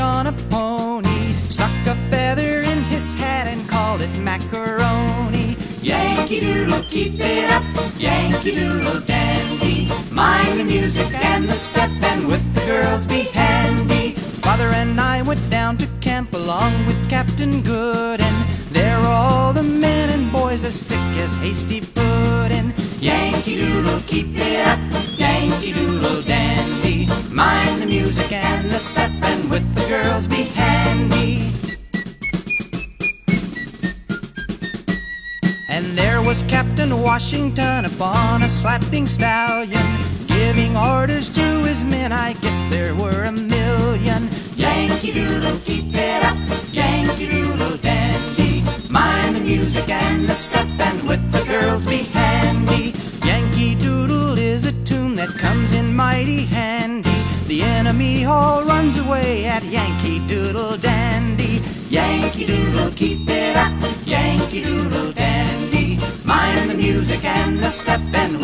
on a pony, stuck a feather in his hat and called it macaroni. Yankee Doodle, keep it up, Yankee Doodle dandy. Mind the music and the step, and with the girls be handy. Father and I went down to camp along with Captain Good, and there were all the men and boys as thick as hasty pudding. Yankee Doodle, keep it the step, and with the girls be handy. And there was Captain Washington upon a slapping stallion, giving orders to his men. I guess there were a million. Yankee Doodle, keep it up, Yankee Doodle dandy. Mind the music and the step, and with the girls be handy. Yankee Doodle is a tune that comes in mighty handy. Enemy all runs away at Yankee Doodle Dandy. Yankee Doodle, keep it up, Yankee Doodle dandy. Mind the music and the step, and